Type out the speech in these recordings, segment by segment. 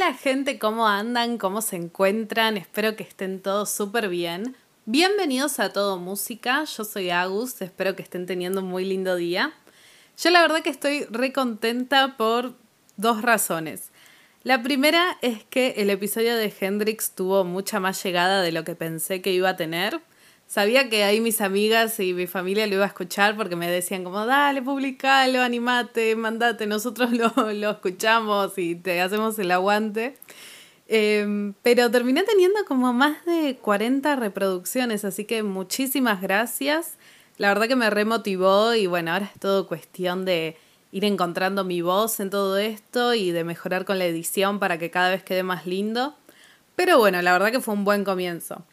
Hola gente, ¿cómo andan? ¿Cómo se encuentran? Espero que estén todos súper bien. Bienvenidos a Todo Música, yo soy Agus, espero que estén teniendo un muy lindo día. Yo la verdad que estoy re contenta por dos razones. La primera es que el episodio de Hendrix tuvo mucha más llegada de lo que pensé que iba a tener. Sabía que ahí mis amigas y mi familia lo iba a escuchar porque me decían como, dale, publicalo, animate, mandate, nosotros lo, lo escuchamos y te hacemos el aguante. Em, pero terminé teniendo como más de 40 reproducciones, así que muchísimas gracias. La verdad que me remotivó y bueno, ahora es todo cuestión de ir encontrando mi voz en todo esto y de mejorar con la edición para que cada vez quede más lindo. Pero bueno, la verdad que fue un buen comienzo.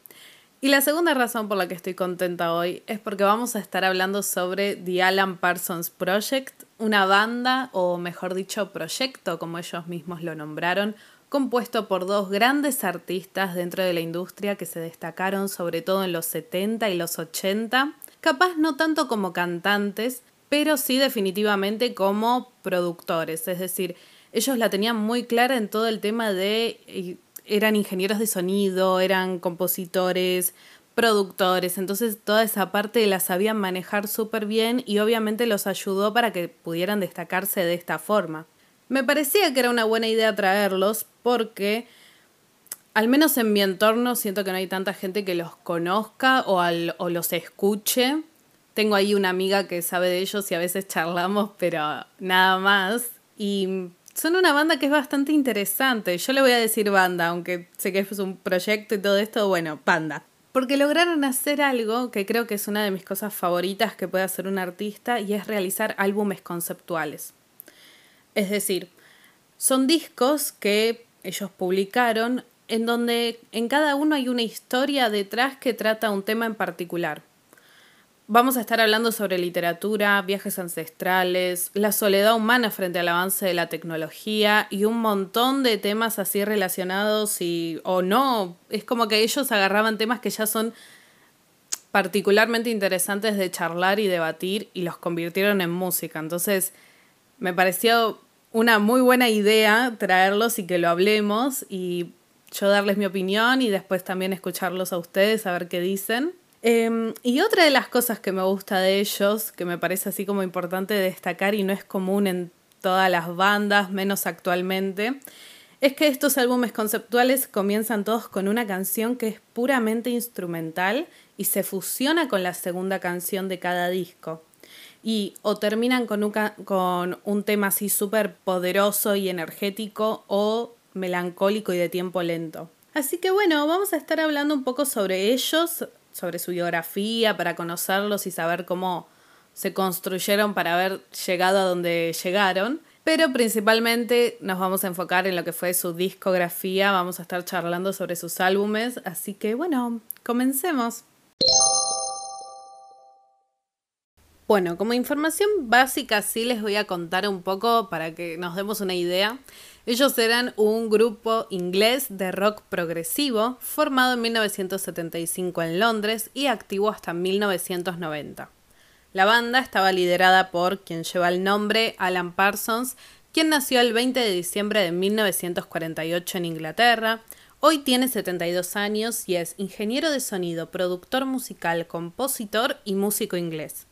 Y la segunda razón por la que estoy contenta hoy es porque vamos a estar hablando sobre The Alan Parsons Project, una banda, o mejor dicho, proyecto, como ellos mismos lo nombraron, compuesto por dos grandes artistas dentro de la industria que se destacaron sobre todo en los 70 y los 80, capaz no tanto como cantantes, pero sí definitivamente como productores, es decir, ellos la tenían muy clara en todo el tema de eran ingenieros de sonido, eran compositores, productores, entonces toda esa parte la sabían manejar súper bien y obviamente los ayudó para que pudieran destacarse de esta forma. Me parecía que era una buena idea traerlos porque al menos en mi entorno siento que no hay tanta gente que los conozca o, o los escuche. Tengo ahí una amiga que sabe de ellos y a veces charlamos, pero nada más. Y son una banda que es bastante interesante. Yo le voy a decir banda, aunque sé que es un proyecto y todo esto, bueno, banda. Porque lograron hacer algo que creo que es una de mis cosas favoritas que puede hacer un artista y es realizar álbumes conceptuales. Es decir, son discos que ellos publicaron en donde en cada uno hay una historia detrás que trata un tema en particular. Vamos a estar hablando sobre literatura, viajes ancestrales, la soledad humana frente al avance de la tecnología y un montón de temas así relacionados y o no. Es como que ellos agarraban temas que ya son particularmente interesantes de charlar y debatir y los convirtieron en música. Entonces, me pareció una muy buena idea traerlos y que lo hablemos y yo darles mi opinión y después también escucharlos a ustedes a ver qué dicen. Em, y otra de las cosas que me gusta de ellos, que me parece así como importante destacar y no es común en todas las bandas, menos actualmente, es que estos álbumes conceptuales comienzan todos con una canción que es puramente instrumental y se fusiona con la segunda canción de cada disco. Y o terminan con un, con un tema así súper poderoso y energético o melancólico y de tiempo lento. Así que bueno, vamos a estar hablando un poco sobre ellos, sobre su biografía, para conocerlos y saber cómo se construyeron para haber llegado a donde llegaron. Pero principalmente nos vamos a enfocar en lo que fue su discografía, vamos a estar charlando sobre sus álbumes, así que bueno, comencemos. Bueno, como información básica sí les voy a contar un poco para que nos demos una idea. Ellos eran un grupo inglés de rock progresivo formado en 1975 en Londres y activo hasta 1990. La banda estaba liderada por quien lleva el nombre Alan Parsons, quien nació el 20 de diciembre de 1948 en Inglaterra. Hoy tiene 72 años y es ingeniero de sonido, productor musical, compositor y músico inglés.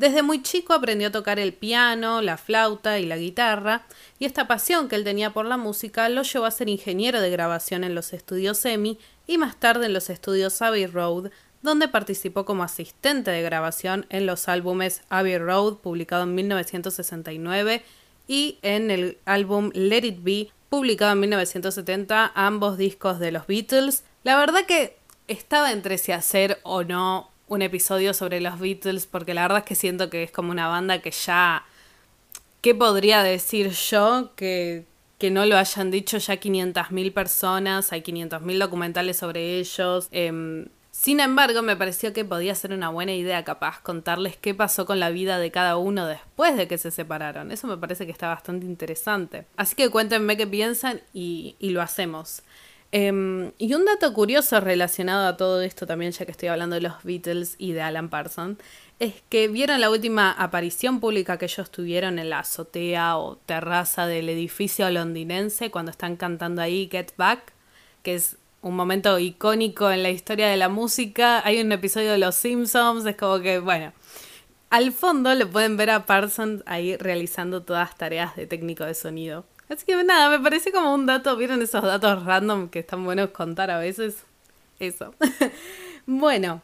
Desde muy chico aprendió a tocar el piano, la flauta y la guitarra, y esta pasión que él tenía por la música lo llevó a ser ingeniero de grabación en los estudios EMI y más tarde en los estudios Abbey Road, donde participó como asistente de grabación en los álbumes Abbey Road, publicado en 1969, y en el álbum Let It Be, publicado en 1970, ambos discos de los Beatles. La verdad que estaba entre si hacer o no un episodio sobre los Beatles porque la verdad es que siento que es como una banda que ya... ¿Qué podría decir yo que, que no lo hayan dicho ya 500.000 personas? Hay 500.000 documentales sobre ellos. Em, sin embargo, me pareció que podía ser una buena idea capaz contarles qué pasó con la vida de cada uno después de que se separaron. Eso me parece que está bastante interesante. Así que cuéntenme qué piensan y, y lo hacemos. Em, y un dato curioso relacionado a todo esto también, ya que estoy hablando de los Beatles y de Alan Parsons, es que vieron la última aparición pública que ellos tuvieron en la azotea o terraza del edificio londinense cuando están cantando ahí Get Back, que es un momento icónico en la historia de la música. Hay un episodio de Los Simpsons, es como que, bueno, al fondo le pueden ver a Parsons ahí realizando todas las tareas de técnico de sonido. Así que nada, me parece como un dato, ¿vieron esos datos random que están buenos contar a veces? Eso. bueno,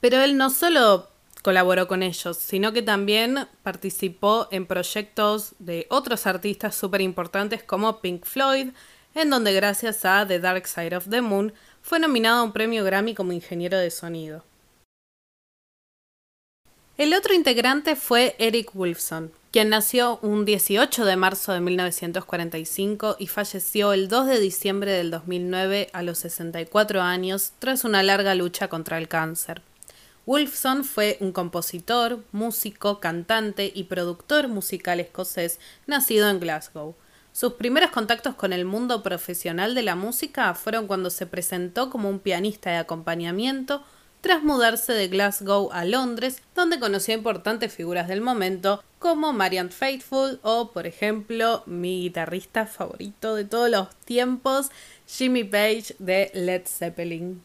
pero él no solo colaboró con ellos, sino que también participó en proyectos de otros artistas súper importantes como Pink Floyd, en donde gracias a The Dark Side of the Moon fue nominado a un premio Grammy como ingeniero de sonido. El otro integrante fue Eric Wolfson, quien nació un 18 de marzo de 1945 y falleció el 2 de diciembre del 2009 a los 64 años tras una larga lucha contra el cáncer. Wolfson fue un compositor, músico, cantante y productor musical escocés nacido en Glasgow. Sus primeros contactos con el mundo profesional de la música fueron cuando se presentó como un pianista de acompañamiento tras mudarse de Glasgow a Londres, donde conoció importantes figuras del momento como Marianne Faithfull o, por ejemplo, mi guitarrista favorito de todos los tiempos, Jimmy Page de Led Zeppelin.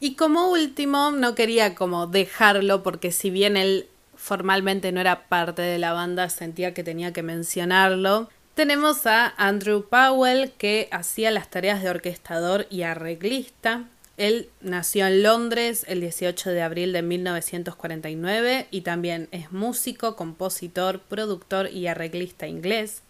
Y como último, no quería como dejarlo porque si bien él formalmente no era parte de la banda, sentía que tenía que mencionarlo. Tenemos a Andrew Powell que hacía las tareas de orquestador y arreglista. Él nació en Londres el 18 de abril de 1949 y también es músico, compositor, productor y arreglista inglés.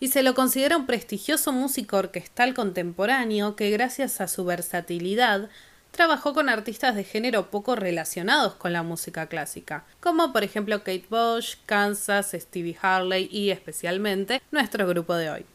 Y se lo considera un prestigioso músico orquestal contemporáneo que gracias a su versatilidad trabajó con artistas de género poco relacionados con la música clásica, como por ejemplo Kate Bush, Kansas, Stevie Harley y especialmente nuestro grupo de hoy.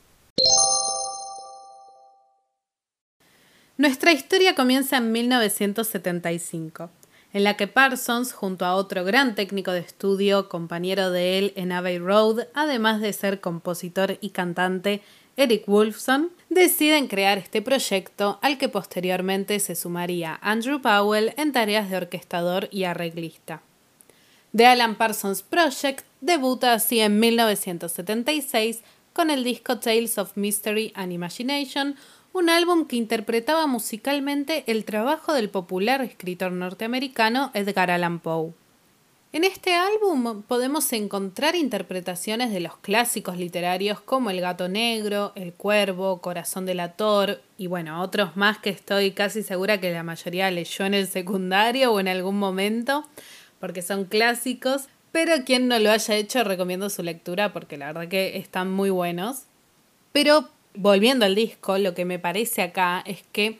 Nuestra historia comienza en 1975, en la que Parsons, junto a otro gran técnico de estudio, compañero de él en Abbey Road, además de ser compositor y cantante, Eric Wolfson, deciden crear este proyecto al que posteriormente se sumaría Andrew Powell en tareas de orquestador y arreglista. The Alan Parsons Project debuta así en 1976 con el disco Tales of Mystery and Imagination, un álbum que interpretaba musicalmente el trabajo del popular escritor norteamericano Edgar Allan Poe. En este álbum podemos encontrar interpretaciones de los clásicos literarios como El gato negro, El cuervo, Corazón del ator y bueno, otros más que estoy casi segura que la mayoría leyó en el secundario o en algún momento, porque son clásicos, pero quien no lo haya hecho recomiendo su lectura porque la verdad que están muy buenos. Pero volviendo al disco, lo que me parece acá es que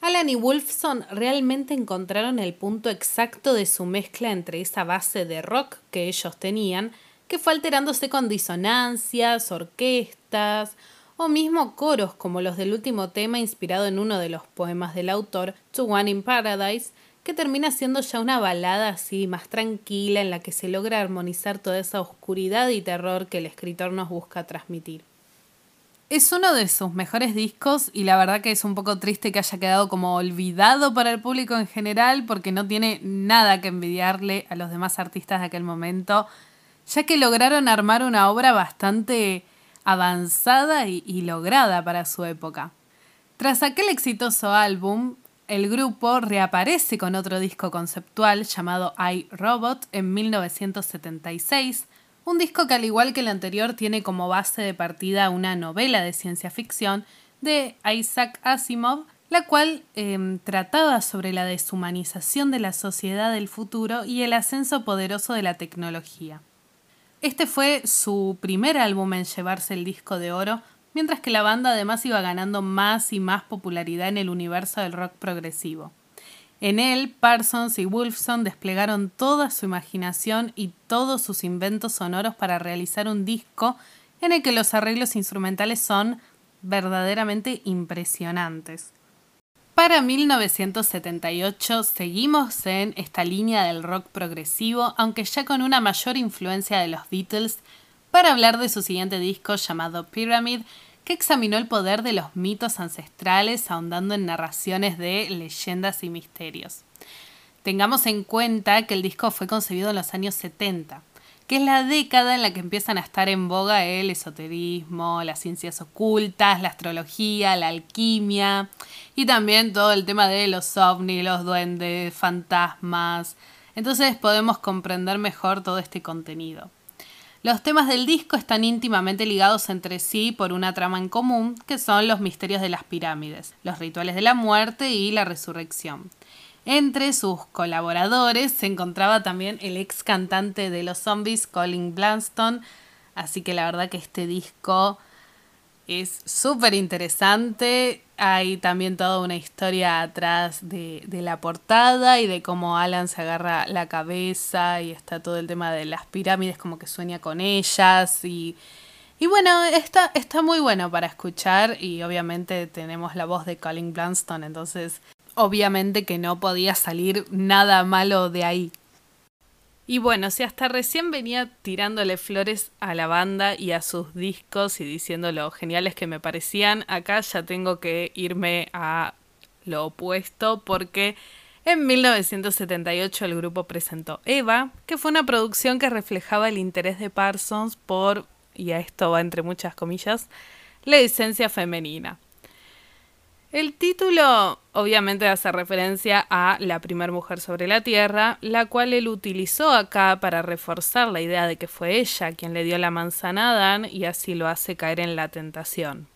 Alan y Wolfson realmente encontraron el punto exacto de su mezcla entre esa base de rock que ellos tenían, que fue alterándose con disonancias, orquestas o mismo coros como los del último tema inspirado en uno de los poemas del autor, To One in Paradise, que termina siendo ya una balada así más tranquila en la que se logra armonizar toda esa oscuridad y terror que el escritor nos busca transmitir. Es uno de sus mejores discos y la verdad que es un poco triste que haya quedado como olvidado para el público en general porque no tiene nada que envidiarle a los demás artistas de aquel momento, ya que lograron armar una obra bastante avanzada y, lograda para su época. Tras aquel exitoso álbum, el grupo reaparece con otro disco conceptual llamado I, Robot en 1976, un disco que al igual que el anterior tiene como base de partida una novela de ciencia ficción de Isaac Asimov, la cual em, trataba sobre la deshumanización de la sociedad del futuro y el ascenso poderoso de la tecnología. Este fue su primer álbum en llevarse el disco de oro, mientras que la banda además iba ganando más y más popularidad en el universo del rock progresivo. En él, Parsons y Wolfson desplegaron toda su imaginación y todos sus inventos sonoros para realizar un disco en el que los arreglos instrumentales son verdaderamente impresionantes. Para 1978 seguimos en esta línea del rock progresivo, aunque ya con una mayor influencia de los Beatles, para hablar de su siguiente disco llamado Pyramid, que examinó el poder de los mitos ancestrales ahondando en narraciones de leyendas y misterios. Tengamos en cuenta que el disco fue concebido en los años 70, que es la década en la que empiezan a estar en boga el esoterismo, las ciencias ocultas, la astrología, la alquimia y también todo el tema de los ovnis, los duendes, fantasmas. Entonces podemos comprender mejor todo este contenido. Los temas del disco están íntimamente ligados entre sí por una trama en común, que son los misterios de las pirámides, los rituales de la muerte y la resurrección. Entre sus colaboradores se encontraba también el ex cantante de los zombies, Colin Blanston, así que la verdad que este disco es súper interesante. Hay también toda una historia atrás de, de, la portada y de cómo Alan se agarra la cabeza y está todo el tema de las pirámides, como que sueña con ellas. Y, y bueno, está, está muy bueno para escuchar y obviamente tenemos la voz de Colin Blanston, entonces obviamente que no podía salir nada malo de ahí. Y bueno, si hasta recién venía tirándole flores a la banda y a sus discos y diciendo lo geniales que me parecían, acá ya tengo que irme a lo opuesto porque en 1978 el grupo presentó Eva, que fue una producción que reflejaba el interés de Parsons por, y a esto va entre muchas comillas, la esencia femenina. El título obviamente hace referencia a la primera mujer sobre la Tierra, la cual él utilizó acá para reforzar la idea de que fue ella quien le dio la manzana a Adán y así lo hace caer en la tentación.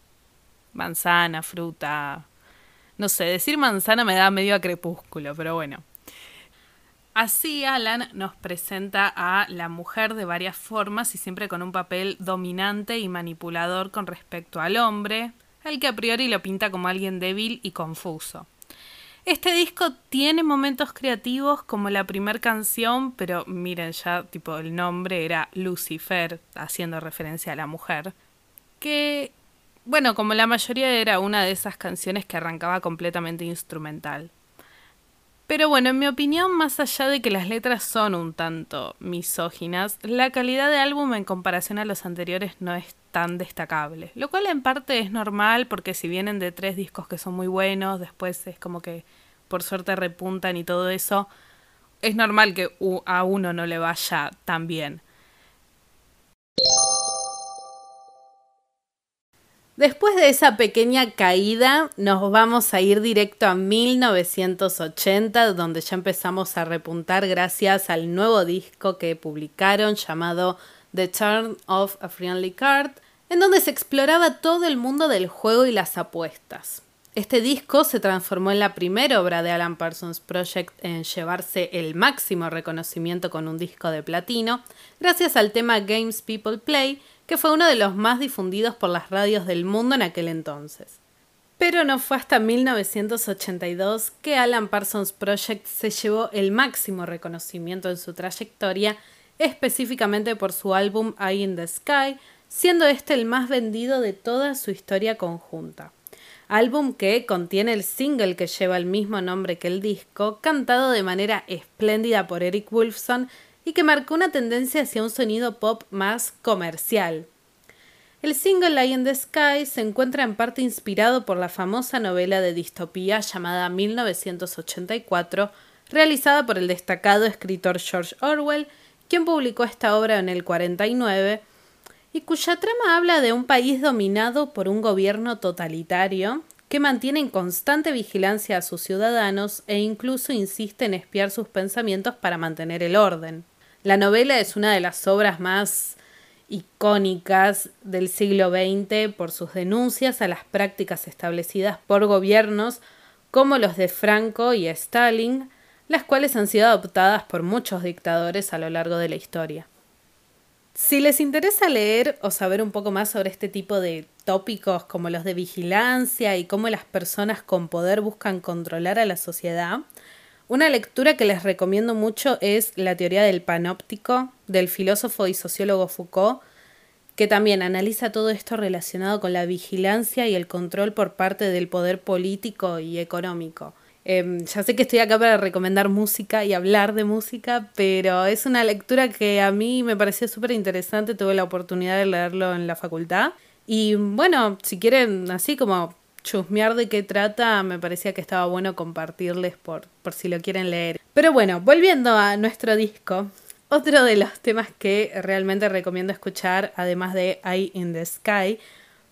Manzana, fruta. No sé, decir manzana me da medio a crepúsculo, pero bueno. Así Alan nos presenta a la mujer de varias formas y siempre con un papel dominante y manipulador con respecto al hombre, al que a priori lo pinta como alguien débil y confuso. Este disco tiene momentos creativos como la primera canción, pero miren ya, tipo, el nombre era Lucifer, haciendo referencia a la mujer, que, bueno, como la mayoría era una de esas canciones que arrancaba completamente instrumental. Pero bueno, en mi opinión, más allá de que las letras son un tanto misóginas, la calidad de álbum en comparación a los anteriores no es tan destacable. Lo cual en parte es normal porque si vienen de tres discos que son muy buenos, después es como que por suerte repuntan y todo eso, es normal que a uno no le vaya tan bien. Después de esa pequeña caída, nos vamos a ir directo a 1980, donde ya empezamos a repuntar gracias al nuevo disco que publicaron llamado The Turn of a Friendly Card, en donde se exploraba todo el mundo del juego y las apuestas. Este disco se transformó en la primera obra de Alan Parsons Project en llevarse el máximo reconocimiento con un disco de platino, gracias al tema Games People Play, que fue uno de los más difundidos por las radios del mundo en aquel entonces. Pero no fue hasta 1982 que Alan Parsons Project se llevó el máximo reconocimiento en su trayectoria, específicamente por su álbum Eye in the Sky, siendo este el más vendido de toda su historia conjunta. Álbum que contiene el single que lleva el mismo nombre que el disco, cantado de manera espléndida por Eric Wolfson y que marcó una tendencia hacia un sonido pop más comercial. El single Lie in the Sky se encuentra en parte inspirado por la famosa novela de distopía llamada 1984, realizada por el destacado escritor George Orwell, quien publicó esta obra en el 49 y cuya trama habla de un país dominado por un gobierno totalitario que mantiene en constante vigilancia a sus ciudadanos e incluso insiste en espiar sus pensamientos para mantener el orden. La novela es una de las obras más icónicas del siglo XX por sus denuncias a las prácticas establecidas por gobiernos como los de Franco y Stalin, las cuales han sido adoptadas por muchos dictadores a lo largo de la historia. Si les interesa leer o saber un poco más sobre este tipo de tópicos como los de vigilancia y cómo las personas con poder buscan controlar a la sociedad, una lectura que les recomiendo mucho es La teoría del panóptico del filósofo y sociólogo Foucault, que también analiza todo esto relacionado con la vigilancia y el control por parte del poder político y económico. Em, ya sé que estoy acá para recomendar música y hablar de música, pero es una lectura que a mí me pareció súper interesante, tuve la oportunidad de leerlo en la facultad. Y bueno, si quieren así como chusmear de qué trata, me parecía que estaba bueno compartirles por, por si lo quieren leer. Pero bueno, volviendo a nuestro disco, otro de los temas que realmente recomiendo escuchar, además de Eye in the Sky,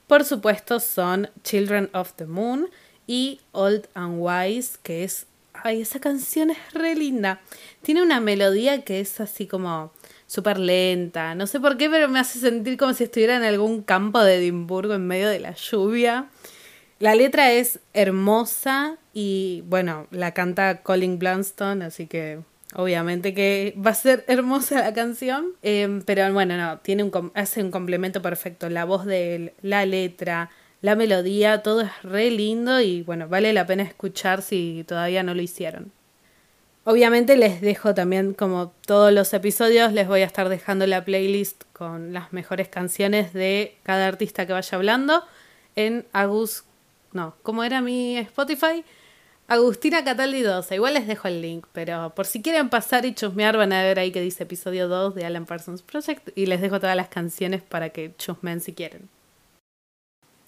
por supuesto son Children of the Moon y Old and Wise, que es... Ay, esa canción es re linda. Tiene una melodía que es así como súper lenta. No sé por qué, pero me hace sentir como si estuviera en algún campo de Edimburgo en medio de la lluvia. La letra es hermosa y bueno, la canta Colin Blunstone, así que obviamente que va a ser hermosa la canción. Em, pero bueno, no, tiene un, hace un complemento perfecto. La voz de él, la letra, la melodía, todo es re lindo y bueno, vale la pena escuchar si todavía no lo hicieron. Obviamente les dejo también, como todos los episodios, les voy a estar dejando la playlist con las mejores canciones de cada artista que vaya hablando en Agus no, como era mi Spotify, Agustina Cataldi 12. Igual les dejo el link, pero por si quieren pasar y chusmear, van a ver ahí que dice episodio 2 de Alan Parsons Project y les dejo todas las canciones para que chusmen si quieren.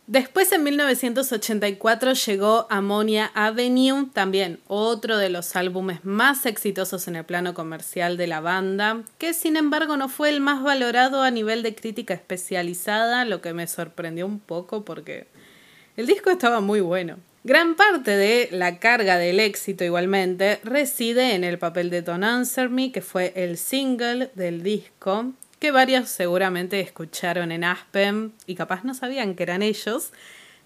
Después en 1984 llegó Ammonia Avenue, también otro de los álbumes más exitosos en el plano comercial de la banda, que sin embargo no fue el más valorado a nivel de crítica especializada, lo que me sorprendió un poco porque el disco estaba muy bueno. Gran parte de la carga del éxito igualmente reside en el papel de Don't Answer Me, que fue el single del disco, que varios seguramente escucharon en Aspen y capaz no sabían que eran ellos.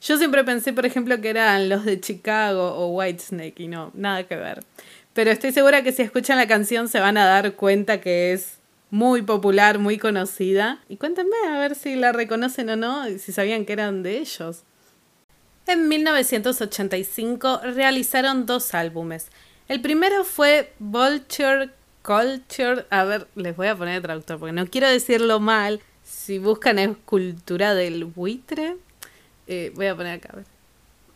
Yo siempre pensé, por ejemplo, que eran los de Chicago o Whitesnake y no, nada que ver. Pero estoy segura que si escuchan la canción se van a dar cuenta que es muy popular, muy conocida. Y cuéntenme a ver si la reconocen o no si sabían que eran de ellos. En 1985 realizaron dos álbumes. El primero fue Vulture Culture. A ver, les voy a poner traductor porque no quiero decirlo mal. Si buscan escultura del buitre, eh, voy a poner acá. A ver.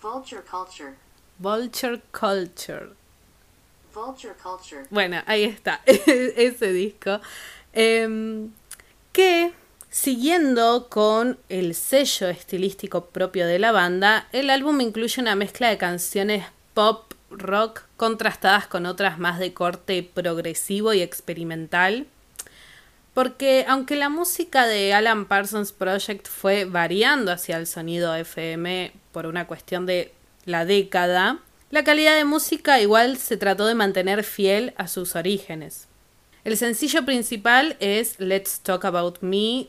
Vulture Culture. Vulture Culture. Vulture Culture. Bueno, ahí está, ese disco. Em, que Siguiendo con el sello estilístico propio de la banda, el álbum incluye una mezcla de canciones pop, rock, contrastadas con otras más de corte progresivo y experimental. Porque aunque la música de Alan Parsons Project fue variando hacia el sonido FM por una cuestión de la década, la calidad de música igual se trató de mantener fiel a sus orígenes. El sencillo principal es Let's Talk About Me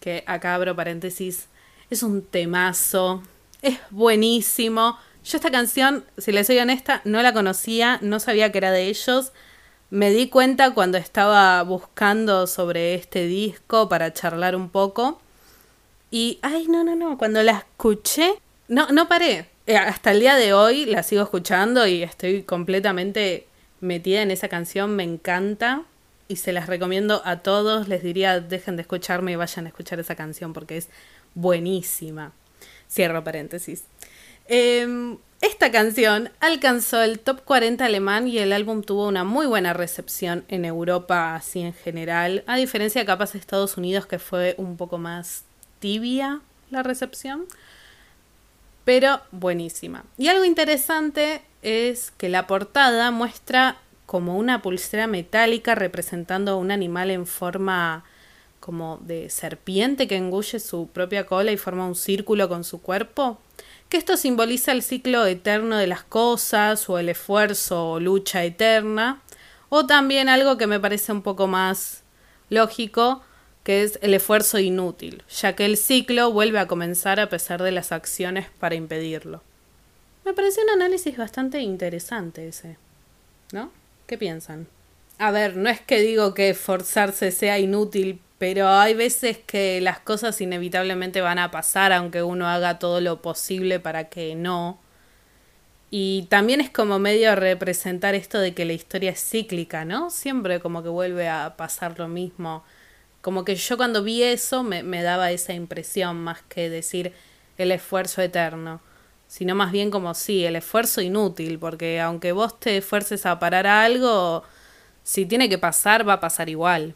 que acá abro paréntesis, es un temazo, es buenísimo. Yo esta canción, si les soy honesta, no la conocía, no sabía que era de ellos. Me di cuenta cuando estaba buscando sobre este disco para charlar un poco. Y, ay, no, no, no, cuando la escuché, no, no paré. Eh, hasta el día de hoy la sigo escuchando y estoy completamente metida en esa canción, me encanta y se las recomiendo a todos. Les diría, dejen de escucharme y vayan a escuchar esa canción porque es buenísima. Cierro paréntesis. Em, esta canción alcanzó el top 40 alemán y el álbum tuvo una muy buena recepción en Europa, así en general, a diferencia de capaz de Estados Unidos, que fue un poco más tibia la recepción, pero buenísima. Y algo interesante es que la portada muestra como una pulsera metálica representando a un animal en forma como de serpiente que engulle su propia cola y forma un círculo con su cuerpo, que esto simboliza el ciclo eterno de las cosas o el esfuerzo o lucha eterna, o también algo que me parece un poco más lógico, que es el esfuerzo inútil, ya que el ciclo vuelve a comenzar a pesar de las acciones para impedirlo. Me parece un análisis bastante interesante ese, ¿no? ¿Qué piensan? A ver, no es que digo que esforzarse sea inútil, pero hay veces que las cosas inevitablemente van a pasar aunque uno haga todo lo posible para que no. Y también es como medio representar esto de que la historia es cíclica, ¿no? Siempre como que vuelve a pasar lo mismo. Como que yo cuando vi eso me, me daba esa impresión más que decir el esfuerzo eterno sino más bien como sí, el esfuerzo inútil, porque aunque vos te esfuerces a parar algo, si tiene que pasar, va a pasar igual.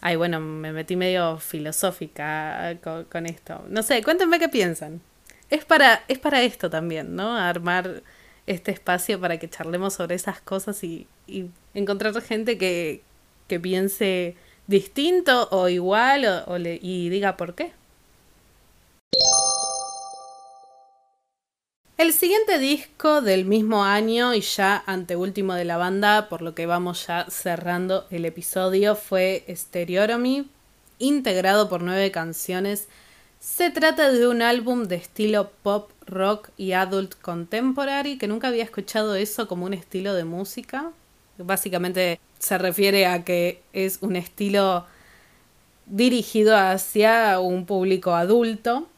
Ay, bueno, me metí medio filosófica con, esto. No sé, cuéntenme qué piensan. es para, es para esto también, ¿no? Armar este espacio para que charlemos sobre esas cosas y, encontrar gente que, que, piense distinto o igual o, y diga por qué. El siguiente disco del mismo año y ya anteúltimo de la banda, por lo que vamos ya cerrando el episodio, fue Stereotomy, integrado por nueve canciones. Se trata de un álbum de estilo pop, rock y adult contemporary, que nunca había escuchado eso como un estilo de música. Básicamente se refiere a que es un estilo dirigido hacia un público adulto.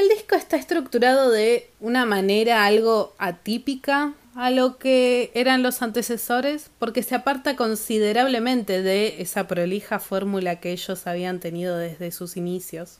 El disco está estructurado de una manera algo atípica a lo que eran los antecesores, porque se aparta considerablemente de esa prolija fórmula que ellos habían tenido desde sus inicios.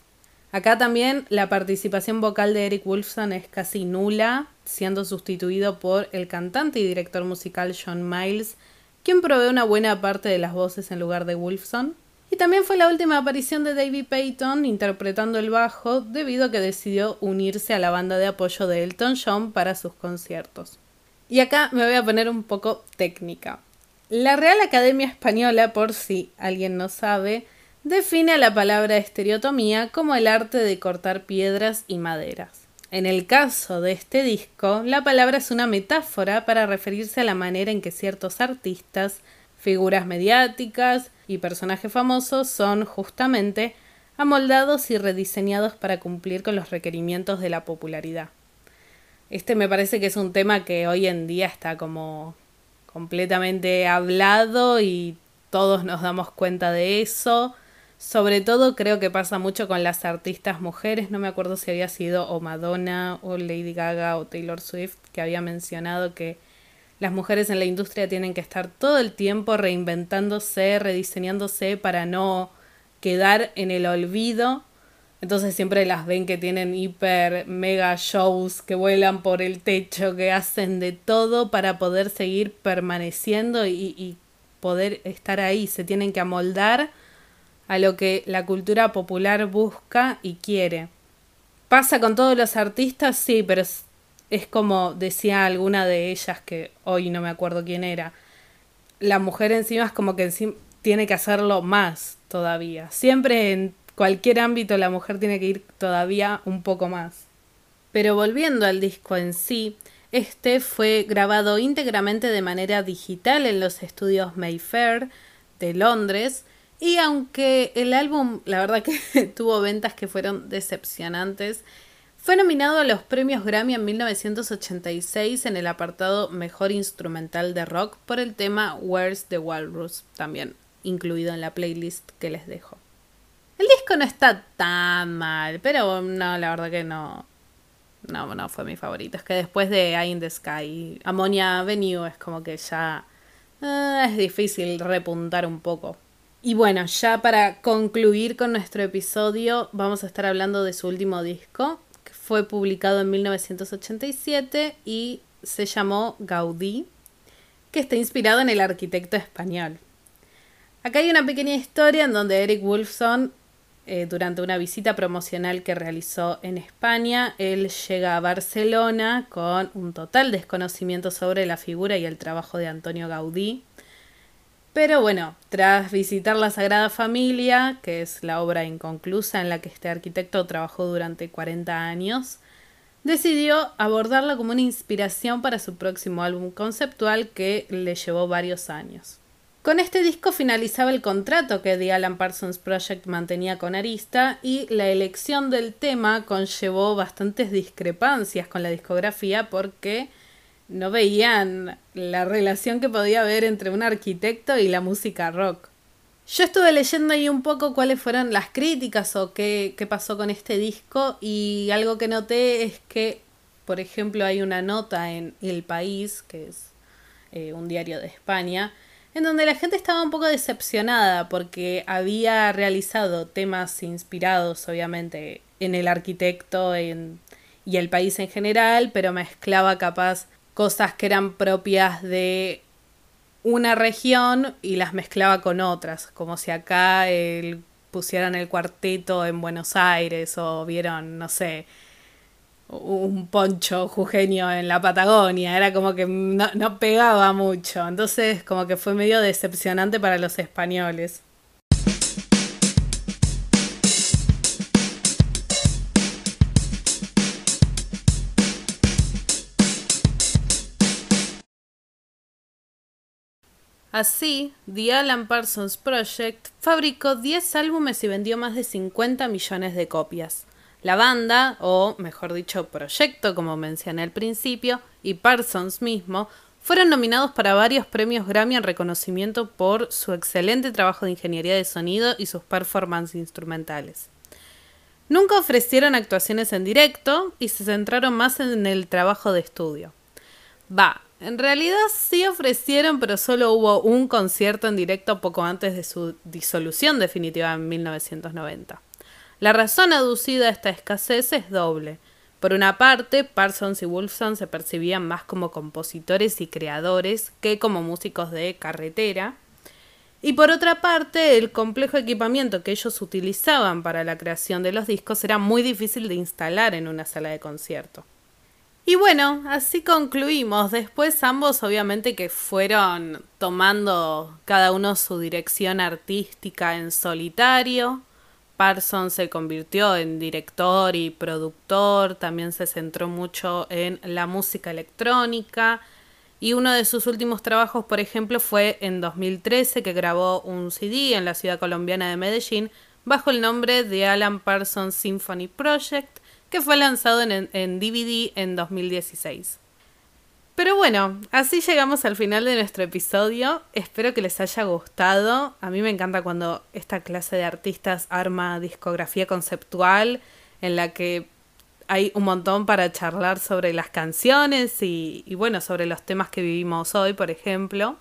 Acá también la participación vocal de Eric Wolfson es casi nula, siendo sustituido por el cantante y director musical John Miles, quien provee una buena parte de las voces en lugar de Wolfson. Y también fue la última aparición de David Payton interpretando el bajo debido a que decidió unirse a la banda de apoyo de Elton John para sus conciertos. Y acá me voy a poner un poco técnica. La Real Academia Española, por si alguien no sabe, define a la palabra estereotomía como el arte de cortar piedras y maderas. En el caso de este disco, la palabra es una metáfora para referirse a la manera en que ciertos artistas, figuras mediáticas y personajes famosos son justamente amoldados y rediseñados para cumplir con los requerimientos de la popularidad. Este me parece que es un tema que hoy en día está como completamente hablado y todos nos damos cuenta de eso. Sobre todo creo que pasa mucho con las artistas mujeres, no me acuerdo si había sido o Madonna o Lady Gaga o Taylor Swift que había mencionado que las mujeres en la industria tienen que estar todo el tiempo reinventándose, rediseñándose para no quedar en el olvido. Entonces siempre las ven que tienen hiper mega shows, que vuelan por el techo, que hacen de todo para poder seguir permaneciendo y, poder estar ahí. Se tienen que amoldar a lo que la cultura popular busca y quiere. ¿Pasa con todos los artistas? Sí, pero es, como decía alguna de ellas que hoy no me acuerdo quién era. La mujer encima es como que tiene que hacerlo más todavía. Siempre en cualquier ámbito la mujer tiene que ir todavía un poco más. Pero volviendo al disco en sí, este fue grabado íntegramente de manera digital en los estudios Mayfair de Londres y aunque el álbum, la verdad que tuvo ventas que fueron decepcionantes, fue nominado a los premios Grammy en 1986 en el apartado Mejor Instrumental de Rock por el tema Where's the Walrus, también incluido en la playlist que les dejo. El disco no está tan mal, pero no, la verdad que no. No, no fue mi favorito. Es que después de Eye in the Sky, Ammonia Avenue es como que ya eh, es difícil repuntar un poco. Y bueno, ya para concluir con nuestro episodio, vamos a estar hablando de su último disco, fue publicado en 1987 y se llamó Gaudí, que está inspirado en el arquitecto español. Acá hay una pequeña historia en donde Eric Wolfson, eh, durante una visita promocional que realizó en España, él llega a Barcelona con un total desconocimiento sobre la figura y el trabajo de Antonio Gaudí pero bueno, tras visitar la Sagrada Familia, que es la obra inconclusa en la que este arquitecto trabajó durante 40 años, decidió abordarla como una inspiración para su próximo álbum conceptual que le llevó varios años. Con este disco finalizaba el contrato que The Alan Parsons Project mantenía con Arista y la elección del tema conllevó bastantes discrepancias con la discografía porque no veían la relación que podía haber entre un arquitecto y la música rock. Yo estuve leyendo ahí un poco cuáles fueron las críticas o qué, qué pasó con este disco y algo que noté es que, por ejemplo, hay una nota en El País, que es eh, un diario de España, en donde la gente estaba un poco decepcionada porque había realizado temas inspirados, obviamente, en el arquitecto y el país en general, pero mezclaba capaz cosas que eran propias de una región y las mezclaba con otras, como si acá el, pusieran el cuarteto en Buenos Aires o vieron, no sé, un poncho jujeño en la Patagonia, era como que no, no pegaba mucho, entonces como que fue medio decepcionante para los españoles. Así, The Alan Parsons Project fabricó 10 álbumes y vendió más de 50 millones de copias. La banda, o mejor dicho, proyecto, como mencioné al principio, y Parsons mismo, fueron nominados para varios premios Grammy en reconocimiento por su excelente trabajo de ingeniería de sonido y sus performances instrumentales. Nunca ofrecieron actuaciones en directo y se centraron más en el trabajo de estudio. Va, en realidad sí ofrecieron, pero solo hubo un concierto en directo poco antes de su disolución definitiva en 1990. La razón aducida a esta escasez es doble. Por una parte, Parsons y Wolfson se percibían más como compositores y creadores que como músicos de carretera. Y por otra parte, el complejo equipamiento que ellos utilizaban para la creación de los discos era muy difícil de instalar en una sala de concierto. Y bueno, así concluimos. Después ambos obviamente que fueron tomando cada uno su dirección artística en solitario. Parsons se convirtió en director y productor, también se centró mucho en la música electrónica y uno de sus últimos trabajos, por ejemplo, fue en 2013 que grabó un CD en la ciudad colombiana de Medellín bajo el nombre de Alan Parsons Symphony Project que fue lanzado en, DVD en 2016. Pero bueno, así llegamos al final de nuestro episodio. Espero que les haya gustado. A mí me encanta cuando esta clase de artistas arma discografía conceptual en la que hay un montón para charlar sobre las canciones y, y bueno, sobre los temas que vivimos hoy, por ejemplo.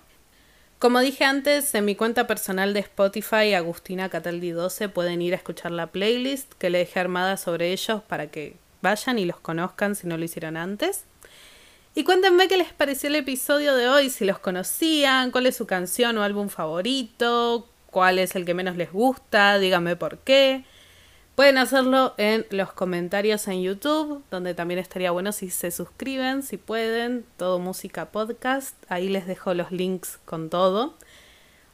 Como dije antes, en mi cuenta personal de Spotify, Agustina Cataldi 12, pueden ir a escuchar la playlist que le dejé armada sobre ellos para que vayan y los conozcan si no lo hicieron antes. Y cuéntenme qué les pareció el episodio de hoy, si los conocían, cuál es su canción o álbum favorito, cuál es el que menos les gusta, díganme por qué. Pueden hacerlo en los comentarios en YouTube, donde también estaría bueno si se suscriben, si pueden, todo música podcast, ahí les dejo los links con todo.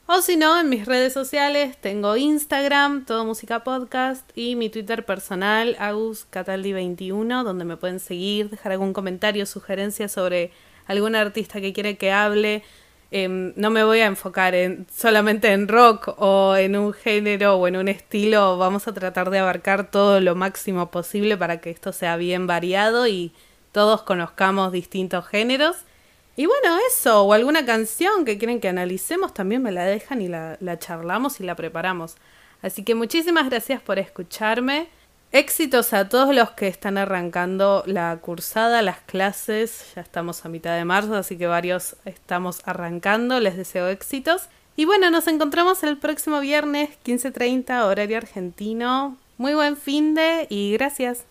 O si no, en mis redes sociales tengo Instagram, todo música podcast, y mi Twitter personal, aguscataldi21, donde me pueden seguir, dejar algún comentario, sugerencia sobre algún artista que quiere que hable Em, no me voy a enfocar en, solamente en rock o en un género o en un estilo, vamos a tratar de abarcar todo lo máximo posible para que esto sea bien variado y todos conozcamos distintos géneros. Y bueno, eso, o alguna canción que quieren que analicemos, también me la dejan y la charlamos y la preparamos. Así que muchísimas gracias por escucharme. Éxitos a todos los que están arrancando la cursada, las clases. Ya estamos a mitad de marzo, así que varios estamos arrancando. Les deseo éxitos. Y bueno, nos encontramos el próximo viernes 15.30 horario argentino. Muy buen fin de y gracias.